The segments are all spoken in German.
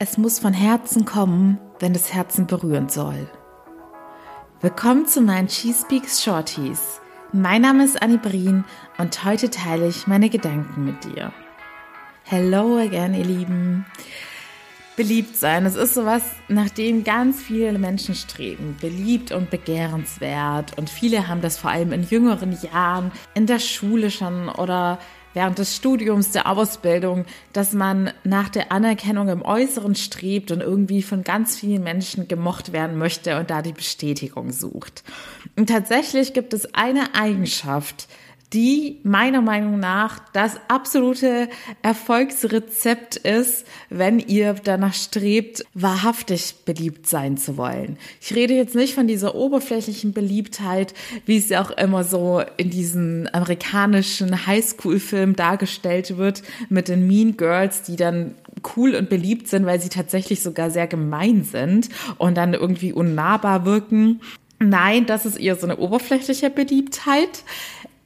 Es muss von Herzen kommen, wenn das Herzen berühren soll. Willkommen zu meinen She Speaks Shorties. Mein Name ist Annie Brien und heute teile ich meine Gedanken mit dir. Hello again, ihr Lieben. Beliebt sein, es ist sowas, nach dem ganz viele Menschen streben. Beliebt und begehrenswert. Und viele haben das vor allem in jüngeren Jahren in der Schule schon oder während des Studiums, der Ausbildung, dass man nach der Anerkennung im Äußeren strebt und irgendwie von ganz vielen Menschen gemocht werden möchte und da die Bestätigung sucht. Und tatsächlich gibt es eine Eigenschaft, die meiner Meinung nach das absolute Erfolgsrezept ist, wenn ihr danach strebt, wahrhaftig beliebt sein zu wollen. Ich rede jetzt nicht von dieser oberflächlichen Beliebtheit, wie es ja auch immer so in diesen amerikanischen Highschool-Filmen dargestellt wird, mit den Mean Girls, die dann cool und beliebt sind, weil sie tatsächlich sogar sehr gemein sind und dann irgendwie unnahbar wirken. Nein, das ist eher so eine oberflächliche Beliebtheit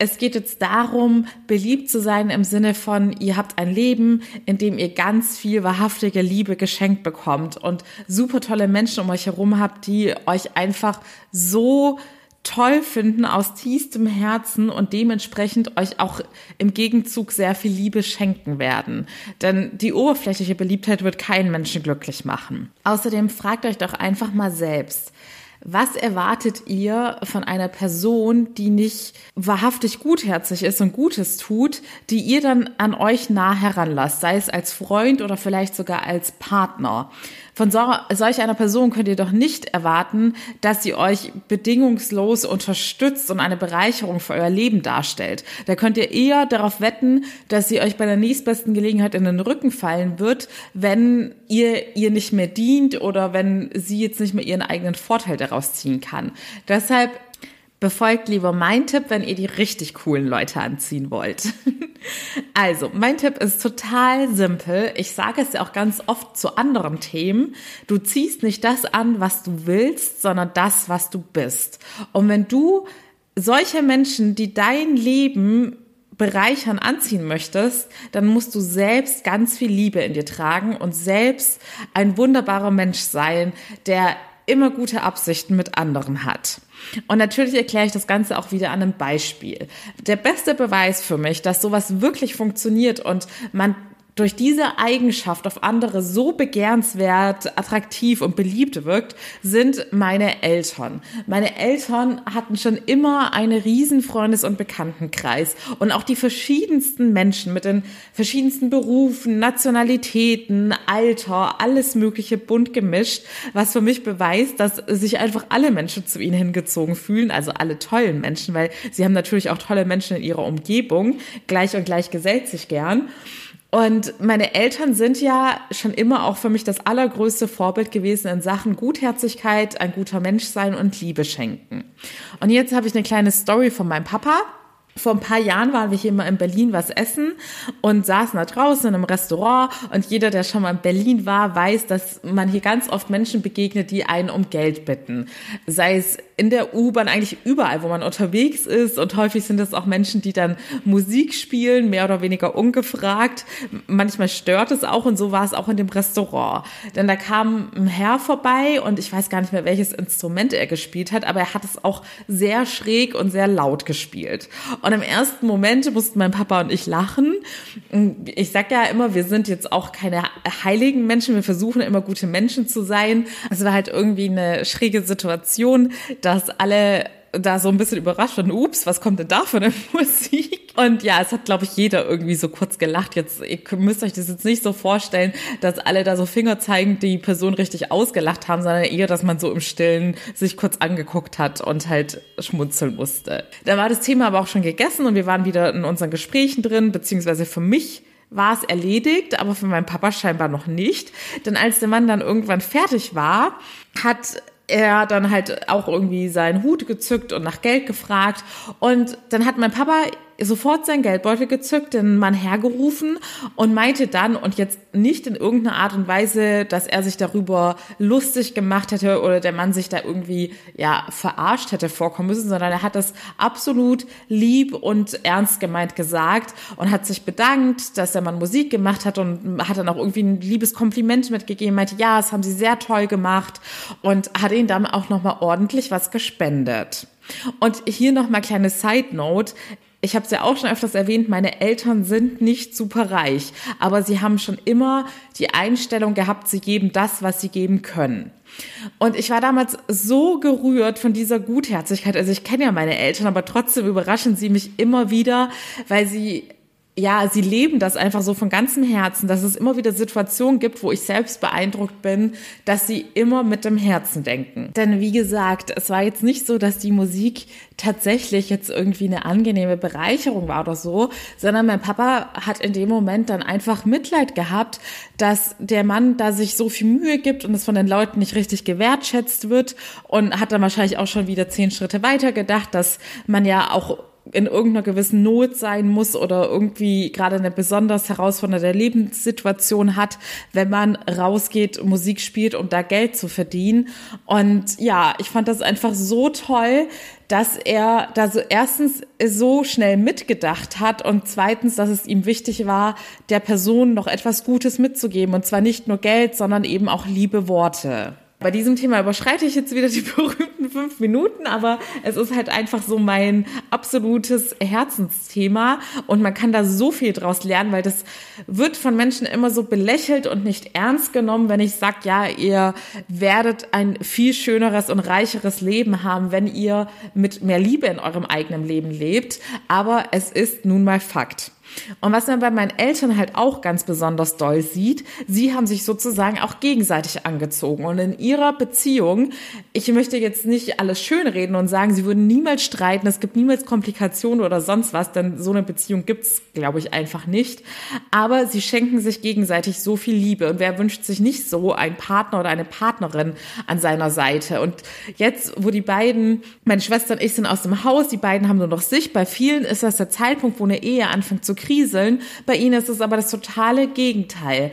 es geht jetzt darum, beliebt zu sein im Sinne von, ihr habt ein Leben, in dem ihr ganz viel wahrhaftige Liebe geschenkt bekommt und super tolle Menschen um euch herum habt, die euch einfach so toll finden aus tiefstem Herzen und dementsprechend euch auch im Gegenzug sehr viel Liebe schenken werden. Denn die oberflächliche Beliebtheit wird keinen Menschen glücklich machen. Außerdem fragt euch doch einfach mal selbst, was erwartet ihr von einer Person, die nicht wahrhaftig gutherzig ist und Gutes tut, die ihr dann an euch nah heranlasst, sei es als Freund oder vielleicht sogar als Partner? Von so, solch einer Person könnt ihr doch nicht erwarten, dass sie euch bedingungslos unterstützt und eine Bereicherung für euer Leben darstellt. Da könnt ihr eher darauf wetten, dass sie euch bei der nächstbesten Gelegenheit in den Rücken fallen wird, wenn ihr ihr nicht mehr dient oder wenn sie jetzt nicht mehr ihren eigenen Vorteil daraus ziehen kann. Deshalb Befolgt lieber mein Tipp, wenn ihr die richtig coolen Leute anziehen wollt. also, mein Tipp ist total simpel. Ich sage es ja auch ganz oft zu anderen Themen. Du ziehst nicht das an, was du willst, sondern das, was du bist. Und wenn du solche Menschen, die dein Leben bereichern, anziehen möchtest, dann musst du selbst ganz viel Liebe in dir tragen und selbst ein wunderbarer Mensch sein, der immer gute Absichten mit anderen hat. Und natürlich erkläre ich das Ganze auch wieder an einem Beispiel. Der beste Beweis für mich, dass sowas wirklich funktioniert und man durch diese Eigenschaft auf andere so begehrenswert, attraktiv und beliebt wirkt, sind meine Eltern. Meine Eltern hatten schon immer einen riesen Freundes- und Bekanntenkreis und auch die verschiedensten Menschen mit den verschiedensten Berufen, Nationalitäten, Alter, alles mögliche bunt gemischt, was für mich beweist, dass sich einfach alle Menschen zu ihnen hingezogen fühlen, also alle tollen Menschen, weil sie haben natürlich auch tolle Menschen in ihrer Umgebung, gleich und gleich gesellt sich gern. Und meine Eltern sind ja schon immer auch für mich das allergrößte Vorbild gewesen in Sachen Gutherzigkeit, ein guter Mensch sein und Liebe schenken. Und jetzt habe ich eine kleine Story von meinem Papa. Vor ein paar Jahren waren wir hier mal in Berlin was essen und saßen da draußen in einem Restaurant und jeder, der schon mal in Berlin war, weiß, dass man hier ganz oft Menschen begegnet, die einen um Geld bitten. Sei es in der U-Bahn, eigentlich überall, wo man unterwegs ist und häufig sind es auch Menschen, die dann Musik spielen, mehr oder weniger ungefragt. Manchmal stört es auch und so war es auch in dem Restaurant. Denn da kam ein Herr vorbei und ich weiß gar nicht mehr, welches Instrument er gespielt hat, aber er hat es auch sehr schräg und sehr laut gespielt. Und im ersten Moment mussten mein Papa und ich lachen. Ich sag ja immer, wir sind jetzt auch keine heiligen Menschen, wir versuchen immer gute Menschen zu sein. Es war halt irgendwie eine schräge Situation, dass alle da so ein bisschen überrascht und ups, was kommt denn da für eine Musik? Und ja, es hat, glaube ich, jeder irgendwie so kurz gelacht. Jetzt, ihr müsst euch das jetzt nicht so vorstellen, dass alle da so Finger zeigen, die Person richtig ausgelacht haben, sondern eher, dass man so im Stillen sich kurz angeguckt hat und halt schmunzeln musste. Da war das Thema aber auch schon gegessen und wir waren wieder in unseren Gesprächen drin, beziehungsweise für mich war es erledigt, aber für meinen Papa scheinbar noch nicht. Denn als der Mann dann irgendwann fertig war, hat er dann halt auch irgendwie seinen Hut gezückt und nach Geld gefragt. Und dann hat mein Papa sofort sein Geldbeutel gezückt, den Mann hergerufen und meinte dann, und jetzt nicht in irgendeiner Art und Weise, dass er sich darüber lustig gemacht hätte oder der Mann sich da irgendwie, ja, verarscht hätte vorkommen müssen, sondern er hat das absolut lieb und ernst gemeint gesagt und hat sich bedankt, dass der Mann Musik gemacht hat und hat dann auch irgendwie ein liebes Kompliment mitgegeben, meinte, ja, das haben sie sehr toll gemacht und hat ihnen dann auch nochmal ordentlich was gespendet. Und hier nochmal kleine Side Note ich habe es ja auch schon öfters erwähnt, meine Eltern sind nicht super reich, aber sie haben schon immer die Einstellung gehabt, sie geben das, was sie geben können. Und ich war damals so gerührt von dieser Gutherzigkeit. Also ich kenne ja meine Eltern, aber trotzdem überraschen sie mich immer wieder, weil sie ja, sie leben das einfach so von ganzem Herzen, dass es immer wieder Situationen gibt, wo ich selbst beeindruckt bin, dass sie immer mit dem Herzen denken. Denn wie gesagt, es war jetzt nicht so, dass die Musik tatsächlich jetzt irgendwie eine angenehme Bereicherung war oder so, sondern mein Papa hat in dem Moment dann einfach Mitleid gehabt, dass der Mann da sich so viel Mühe gibt und es von den Leuten nicht richtig gewertschätzt wird und hat dann wahrscheinlich auch schon wieder zehn Schritte weiter gedacht, dass man ja auch in irgendeiner gewissen Not sein muss oder irgendwie gerade eine besonders herausfordernde Lebenssituation hat, wenn man rausgeht, Musik spielt, um da Geld zu verdienen. Und ja, ich fand das einfach so toll, dass er da so erstens so schnell mitgedacht hat und zweitens, dass es ihm wichtig war, der Person noch etwas Gutes mitzugeben und zwar nicht nur Geld, sondern eben auch liebe Worte. Bei diesem Thema überschreite ich jetzt wieder die berühmten fünf Minuten, aber es ist halt einfach so mein absolutes Herzensthema und man kann da so viel draus lernen, weil das wird von Menschen immer so belächelt und nicht ernst genommen, wenn ich sage, ja, ihr werdet ein viel schöneres und reicheres Leben haben, wenn ihr mit mehr Liebe in eurem eigenen Leben lebt. Aber es ist nun mal Fakt. Und was man bei meinen Eltern halt auch ganz besonders doll sieht, sie haben sich sozusagen auch gegenseitig angezogen. Und in ihrer Beziehung, ich möchte jetzt nicht alles schönreden und sagen, sie würden niemals streiten, es gibt niemals Komplikationen oder sonst was, denn so eine Beziehung gibt's, glaube ich, einfach nicht. Aber sie schenken sich gegenseitig so viel Liebe. Und wer wünscht sich nicht so einen Partner oder eine Partnerin an seiner Seite? Und jetzt, wo die beiden, meine Schwester und ich sind aus dem Haus, die beiden haben nur noch sich, bei vielen ist das der Zeitpunkt, wo eine Ehe anfängt zu kriseln. Bei ihnen ist es aber das totale Gegenteil.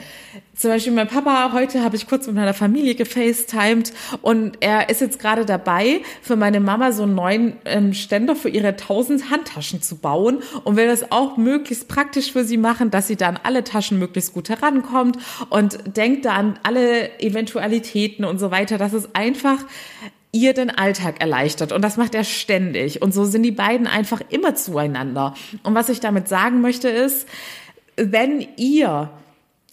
Zum Beispiel mein Papa, heute habe ich kurz mit meiner Familie gefacetimed und er ist jetzt gerade dabei, für meine Mama so einen neuen ähm, Ständer für ihre 1000 Handtaschen zu bauen und will das auch möglichst praktisch für sie machen, dass sie da an alle Taschen möglichst gut herankommt und denkt da an alle Eventualitäten und so weiter. Das ist einfach ihr den Alltag erleichtert. Und das macht er ständig. Und so sind die beiden einfach immer zueinander. Und was ich damit sagen möchte ist, wenn ihr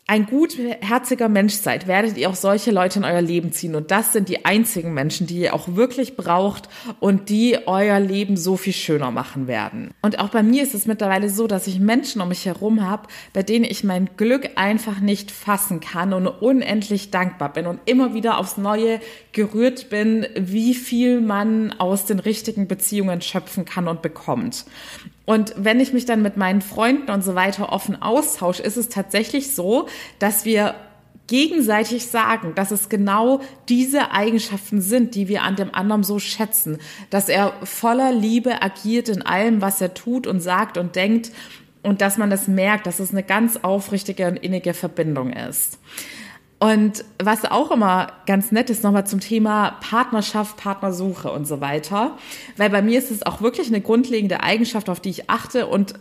ein gutherziger Mensch seid, werdet ihr auch solche Leute in euer Leben ziehen. Und das sind die einzigen Menschen, die ihr auch wirklich braucht und die euer Leben so viel schöner machen werden. Und auch bei mir ist es mittlerweile so, dass ich Menschen um mich herum habe, bei denen ich mein Glück einfach nicht fassen kann und unendlich dankbar bin und immer wieder aufs Neue gerührt bin, wie viel man aus den richtigen Beziehungen schöpfen kann und bekommt. Und wenn ich mich dann mit meinen Freunden und so weiter offen austausche, ist es tatsächlich so, dass wir gegenseitig sagen, dass es genau diese Eigenschaften sind, die wir an dem anderen so schätzen, dass er voller Liebe agiert in allem, was er tut und sagt und denkt und dass man das merkt, dass es eine ganz aufrichtige und innige Verbindung ist. Und was auch immer ganz nett ist, nochmal zum Thema Partnerschaft, Partnersuche und so weiter. Weil bei mir ist es auch wirklich eine grundlegende Eigenschaft, auf die ich achte und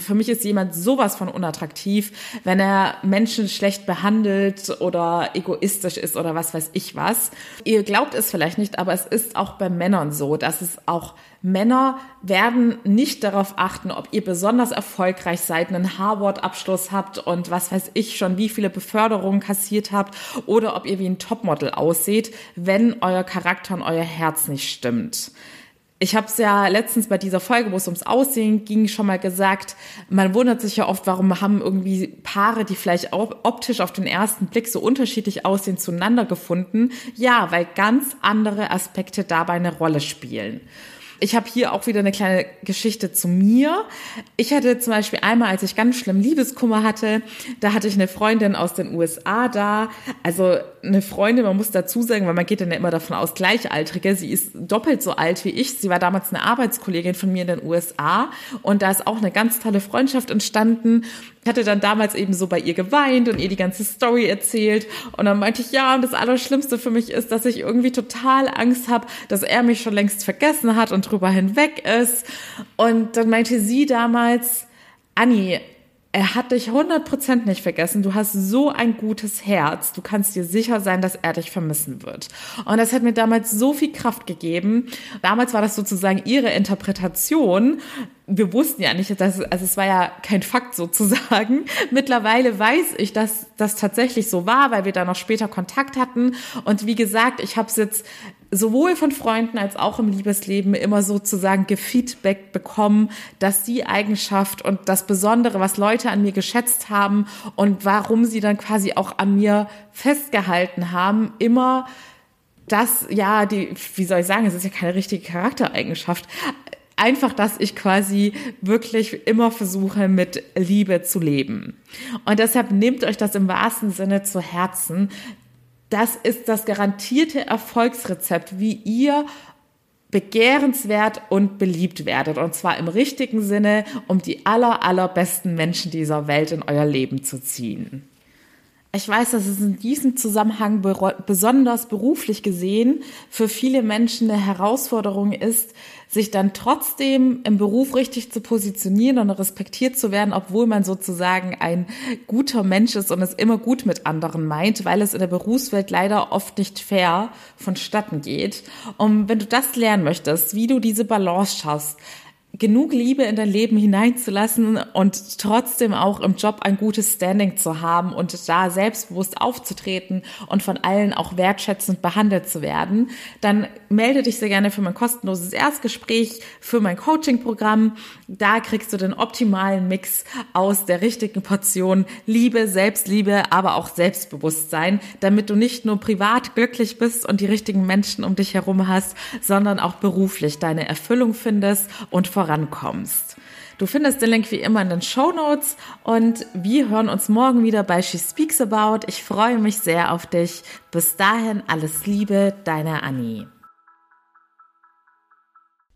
für mich ist jemand sowas von unattraktiv, wenn er Menschen schlecht behandelt oder egoistisch ist oder was weiß ich was. Ihr glaubt es vielleicht nicht, aber es ist auch bei Männern so, dass es auch Männer werden nicht darauf achten, ob ihr besonders erfolgreich seid, einen Harvard-Abschluss habt und was weiß ich schon, wie viele Beförderungen kassiert habt oder ob ihr wie ein Topmodel ausseht, wenn euer Charakter und euer Herz nicht stimmt ich habe es ja letztens bei dieser Folge, wo es ums Aussehen ging, schon mal gesagt, man wundert sich ja oft, warum haben irgendwie Paare, die vielleicht optisch auf den ersten Blick so unterschiedlich aussehen, zueinander gefunden. Ja, weil ganz andere Aspekte dabei eine Rolle spielen. Ich habe hier auch wieder eine kleine Geschichte zu mir. Ich hatte zum Beispiel einmal, als ich ganz schlimm Liebeskummer hatte, da hatte ich eine Freundin aus den USA da. Also eine Freundin, man muss dazu sagen, weil man geht dann ja immer davon aus, Gleichaltrige. Sie ist doppelt so alt wie ich. Sie war damals eine Arbeitskollegin von mir in den USA. Und da ist auch eine ganz tolle Freundschaft entstanden. Ich hatte dann damals eben so bei ihr geweint und ihr die ganze Story erzählt. Und dann meinte ich, ja, und das Allerschlimmste für mich ist, dass ich irgendwie total Angst habe, dass er mich schon längst vergessen hat und drüber hinweg ist. Und dann meinte sie damals, Anni, er hat dich 100% nicht vergessen. Du hast so ein gutes Herz. Du kannst dir sicher sein, dass er dich vermissen wird. Und das hat mir damals so viel Kraft gegeben. Damals war das sozusagen ihre Interpretation. Wir wussten ja nicht, dass, also es war ja kein Fakt sozusagen. Mittlerweile weiß ich, dass das tatsächlich so war, weil wir da noch später Kontakt hatten. Und wie gesagt, ich habe es jetzt sowohl von Freunden als auch im Liebesleben immer sozusagen gefeedback bekommen, dass die Eigenschaft und das Besondere, was Leute an mir geschätzt haben und warum sie dann quasi auch an mir festgehalten haben, immer das, ja, die, wie soll ich sagen, es ist ja keine richtige Charaktereigenschaft, einfach, dass ich quasi wirklich immer versuche, mit Liebe zu leben. Und deshalb nehmt euch das im wahrsten Sinne zu Herzen, das ist das garantierte Erfolgsrezept, wie ihr begehrenswert und beliebt werdet. Und zwar im richtigen Sinne, um die aller, allerbesten Menschen dieser Welt in euer Leben zu ziehen. Ich weiß, dass es in diesem Zusammenhang besonders beruflich gesehen für viele Menschen eine Herausforderung ist, sich dann trotzdem im Beruf richtig zu positionieren und respektiert zu werden, obwohl man sozusagen ein guter Mensch ist und es immer gut mit anderen meint, weil es in der Berufswelt leider oft nicht fair vonstatten geht. Und wenn du das lernen möchtest, wie du diese Balance schaffst, genug Liebe in dein Leben hineinzulassen und trotzdem auch im Job ein gutes Standing zu haben und da selbstbewusst aufzutreten und von allen auch wertschätzend behandelt zu werden, dann melde dich sehr gerne für mein kostenloses Erstgespräch, für mein Coaching-Programm. Da kriegst du den optimalen Mix aus der richtigen Portion Liebe, Selbstliebe, aber auch Selbstbewusstsein, damit du nicht nur privat glücklich bist und die richtigen Menschen um dich herum hast, sondern auch beruflich deine Erfüllung findest und vorankommst. Du findest den Link wie immer in den Show Notes und wir hören uns morgen wieder bei She Speaks About. Ich freue mich sehr auf dich. Bis dahin alles Liebe, deine Annie.